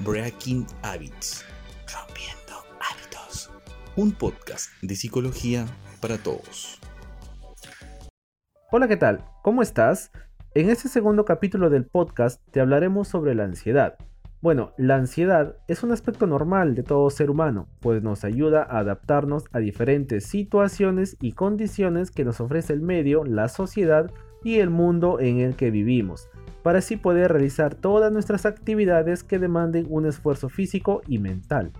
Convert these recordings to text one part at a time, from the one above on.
Breaking Habits, Rompiendo Hábitos, un podcast de psicología para todos. Hola, ¿qué tal? ¿Cómo estás? En este segundo capítulo del podcast te hablaremos sobre la ansiedad. Bueno, la ansiedad es un aspecto normal de todo ser humano, pues nos ayuda a adaptarnos a diferentes situaciones y condiciones que nos ofrece el medio, la sociedad y el mundo en el que vivimos para así poder realizar todas nuestras actividades que demanden un esfuerzo físico y mental.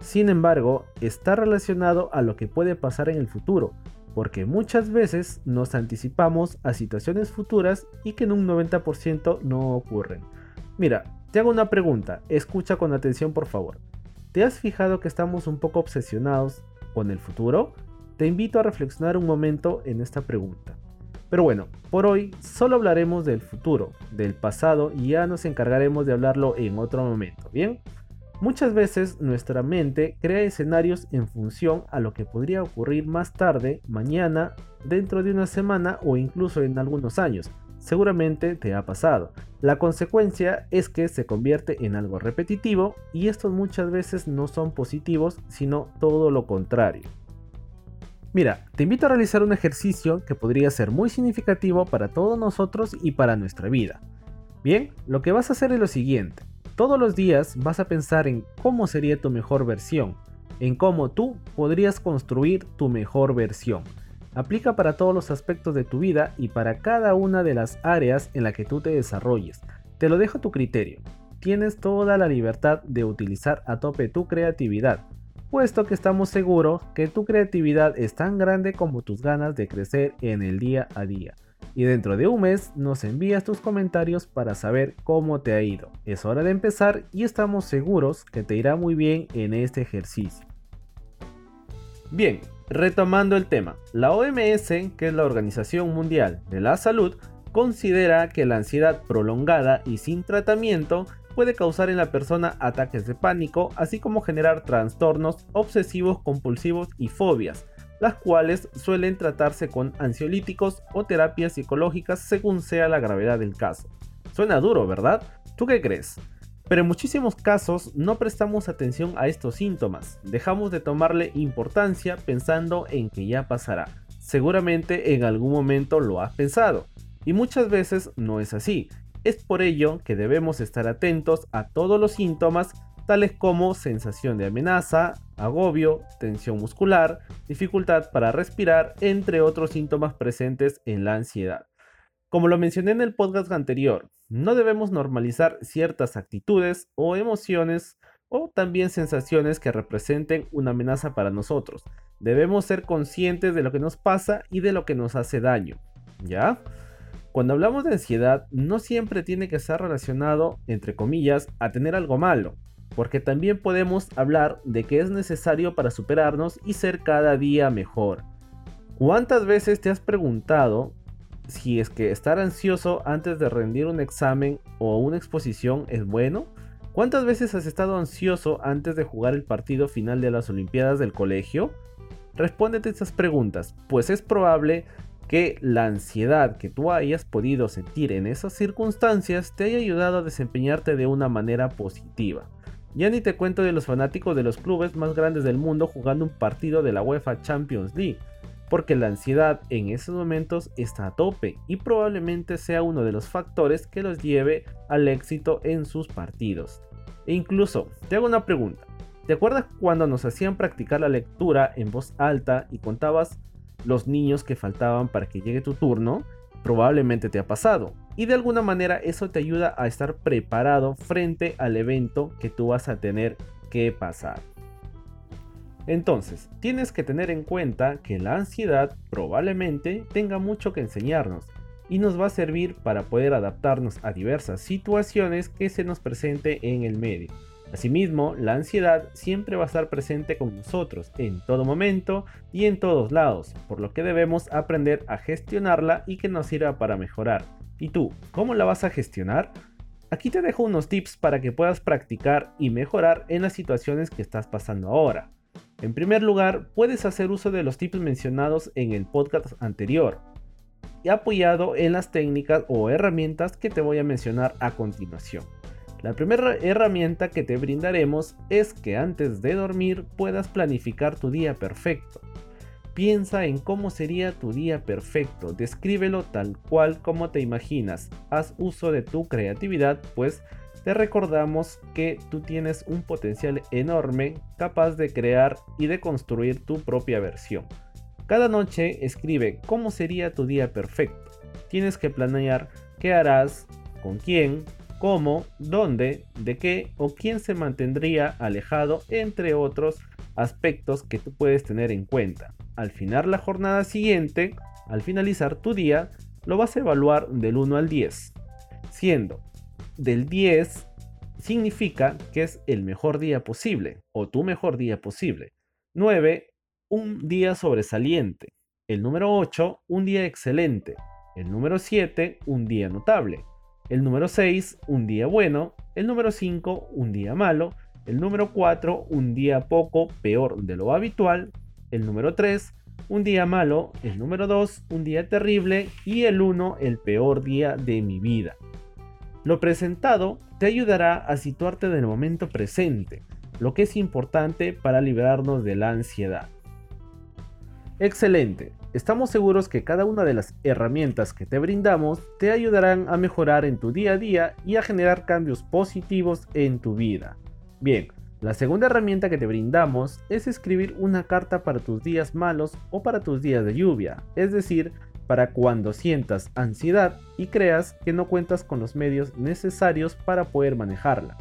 Sin embargo, está relacionado a lo que puede pasar en el futuro, porque muchas veces nos anticipamos a situaciones futuras y que en un 90% no ocurren. Mira, te hago una pregunta, escucha con atención por favor. ¿Te has fijado que estamos un poco obsesionados con el futuro? Te invito a reflexionar un momento en esta pregunta. Pero bueno, por hoy solo hablaremos del futuro, del pasado y ya nos encargaremos de hablarlo en otro momento, ¿bien? Muchas veces nuestra mente crea escenarios en función a lo que podría ocurrir más tarde, mañana, dentro de una semana o incluso en algunos años. Seguramente te ha pasado. La consecuencia es que se convierte en algo repetitivo y estos muchas veces no son positivos, sino todo lo contrario. Mira, te invito a realizar un ejercicio que podría ser muy significativo para todos nosotros y para nuestra vida. Bien, lo que vas a hacer es lo siguiente. Todos los días vas a pensar en cómo sería tu mejor versión, en cómo tú podrías construir tu mejor versión. Aplica para todos los aspectos de tu vida y para cada una de las áreas en la que tú te desarrolles. Te lo dejo a tu criterio. Tienes toda la libertad de utilizar a tope tu creatividad puesto que estamos seguros que tu creatividad es tan grande como tus ganas de crecer en el día a día. Y dentro de un mes nos envías tus comentarios para saber cómo te ha ido. Es hora de empezar y estamos seguros que te irá muy bien en este ejercicio. Bien, retomando el tema, la OMS, que es la Organización Mundial de la Salud, considera que la ansiedad prolongada y sin tratamiento puede causar en la persona ataques de pánico, así como generar trastornos obsesivos compulsivos y fobias, las cuales suelen tratarse con ansiolíticos o terapias psicológicas según sea la gravedad del caso. Suena duro, ¿verdad? ¿Tú qué crees? Pero en muchísimos casos no prestamos atención a estos síntomas, dejamos de tomarle importancia pensando en que ya pasará. Seguramente en algún momento lo has pensado, y muchas veces no es así, es por ello que debemos estar atentos a todos los síntomas tales como sensación de amenaza, agobio, tensión muscular, dificultad para respirar, entre otros síntomas presentes en la ansiedad. Como lo mencioné en el podcast anterior, no debemos normalizar ciertas actitudes o emociones o también sensaciones que representen una amenaza para nosotros. Debemos ser conscientes de lo que nos pasa y de lo que nos hace daño. ¿Ya? Cuando hablamos de ansiedad, no siempre tiene que estar relacionado, entre comillas, a tener algo malo, porque también podemos hablar de que es necesario para superarnos y ser cada día mejor. ¿Cuántas veces te has preguntado si es que estar ansioso antes de rendir un examen o una exposición es bueno? ¿Cuántas veces has estado ansioso antes de jugar el partido final de las Olimpiadas del colegio? Respóndete estas preguntas, pues es probable que la ansiedad que tú hayas podido sentir en esas circunstancias te haya ayudado a desempeñarte de una manera positiva. Ya ni te cuento de los fanáticos de los clubes más grandes del mundo jugando un partido de la UEFA Champions League, porque la ansiedad en esos momentos está a tope y probablemente sea uno de los factores que los lleve al éxito en sus partidos. E incluso, te hago una pregunta. ¿Te acuerdas cuando nos hacían practicar la lectura en voz alta y contabas los niños que faltaban para que llegue tu turno, probablemente te ha pasado. Y de alguna manera eso te ayuda a estar preparado frente al evento que tú vas a tener que pasar. Entonces, tienes que tener en cuenta que la ansiedad probablemente tenga mucho que enseñarnos y nos va a servir para poder adaptarnos a diversas situaciones que se nos presente en el medio. Asimismo, la ansiedad siempre va a estar presente con nosotros en todo momento y en todos lados, por lo que debemos aprender a gestionarla y que nos sirva para mejorar. ¿Y tú, cómo la vas a gestionar? Aquí te dejo unos tips para que puedas practicar y mejorar en las situaciones que estás pasando ahora. En primer lugar, puedes hacer uso de los tips mencionados en el podcast anterior y apoyado en las técnicas o herramientas que te voy a mencionar a continuación. La primera herramienta que te brindaremos es que antes de dormir puedas planificar tu día perfecto. Piensa en cómo sería tu día perfecto, descríbelo tal cual como te imaginas. Haz uso de tu creatividad, pues te recordamos que tú tienes un potencial enorme capaz de crear y de construir tu propia versión. Cada noche escribe cómo sería tu día perfecto. Tienes que planear qué harás, con quién, cómo, dónde, de qué o quién se mantendría alejado, entre otros aspectos que tú puedes tener en cuenta. Al final la jornada siguiente, al finalizar tu día, lo vas a evaluar del 1 al 10, siendo del 10 significa que es el mejor día posible o tu mejor día posible. 9, un día sobresaliente. El número 8, un día excelente. El número 7, un día notable. El número 6, un día bueno. El número 5, un día malo. El número 4, un día poco peor de lo habitual. El número 3, un día malo. El número 2, un día terrible. Y el 1, el peor día de mi vida. Lo presentado te ayudará a situarte en el momento presente, lo que es importante para liberarnos de la ansiedad. Excelente, estamos seguros que cada una de las herramientas que te brindamos te ayudarán a mejorar en tu día a día y a generar cambios positivos en tu vida. Bien, la segunda herramienta que te brindamos es escribir una carta para tus días malos o para tus días de lluvia, es decir, para cuando sientas ansiedad y creas que no cuentas con los medios necesarios para poder manejarla.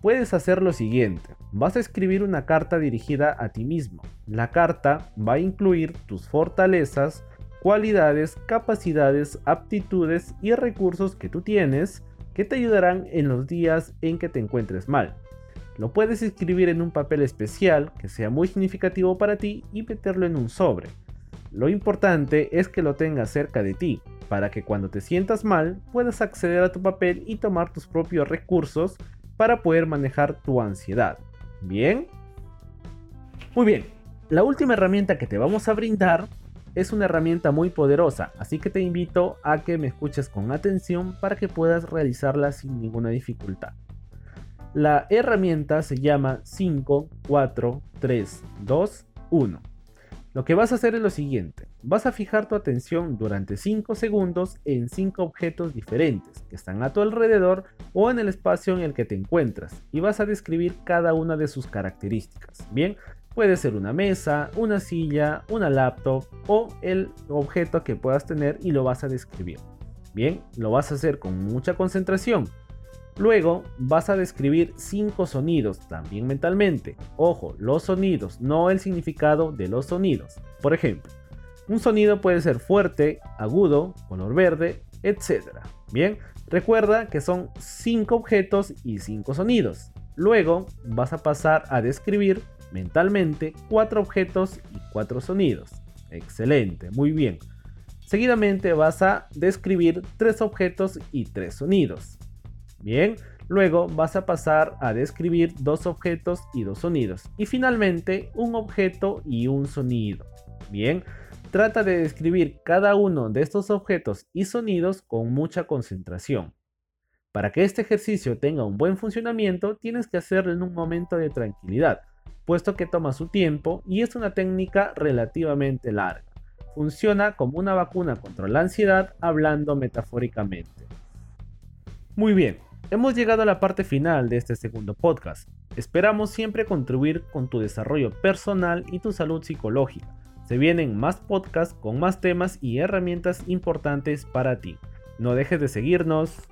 Puedes hacer lo siguiente, vas a escribir una carta dirigida a ti mismo. La carta va a incluir tus fortalezas, cualidades, capacidades, aptitudes y recursos que tú tienes que te ayudarán en los días en que te encuentres mal. Lo puedes escribir en un papel especial que sea muy significativo para ti y meterlo en un sobre. Lo importante es que lo tengas cerca de ti, para que cuando te sientas mal puedas acceder a tu papel y tomar tus propios recursos para poder manejar tu ansiedad. ¿Bien? Muy bien, la última herramienta que te vamos a brindar es una herramienta muy poderosa, así que te invito a que me escuches con atención para que puedas realizarla sin ninguna dificultad. La herramienta se llama 5, 4, 3, 2, 1. Lo que vas a hacer es lo siguiente. Vas a fijar tu atención durante 5 segundos en 5 objetos diferentes que están a tu alrededor o en el espacio en el que te encuentras y vas a describir cada una de sus características. Bien, puede ser una mesa, una silla, una laptop o el objeto que puedas tener y lo vas a describir. Bien, lo vas a hacer con mucha concentración Luego vas a describir cinco sonidos, también mentalmente. Ojo, los sonidos, no el significado de los sonidos. Por ejemplo, un sonido puede ser fuerte, agudo, color verde, etc. Bien, recuerda que son cinco objetos y cinco sonidos. Luego vas a pasar a describir mentalmente cuatro objetos y cuatro sonidos. Excelente, muy bien. Seguidamente vas a describir tres objetos y tres sonidos. Bien, luego vas a pasar a describir dos objetos y dos sonidos. Y finalmente un objeto y un sonido. Bien, trata de describir cada uno de estos objetos y sonidos con mucha concentración. Para que este ejercicio tenga un buen funcionamiento, tienes que hacerlo en un momento de tranquilidad, puesto que toma su tiempo y es una técnica relativamente larga. Funciona como una vacuna contra la ansiedad hablando metafóricamente. Muy bien, Hemos llegado a la parte final de este segundo podcast. Esperamos siempre contribuir con tu desarrollo personal y tu salud psicológica. Se vienen más podcasts con más temas y herramientas importantes para ti. No dejes de seguirnos.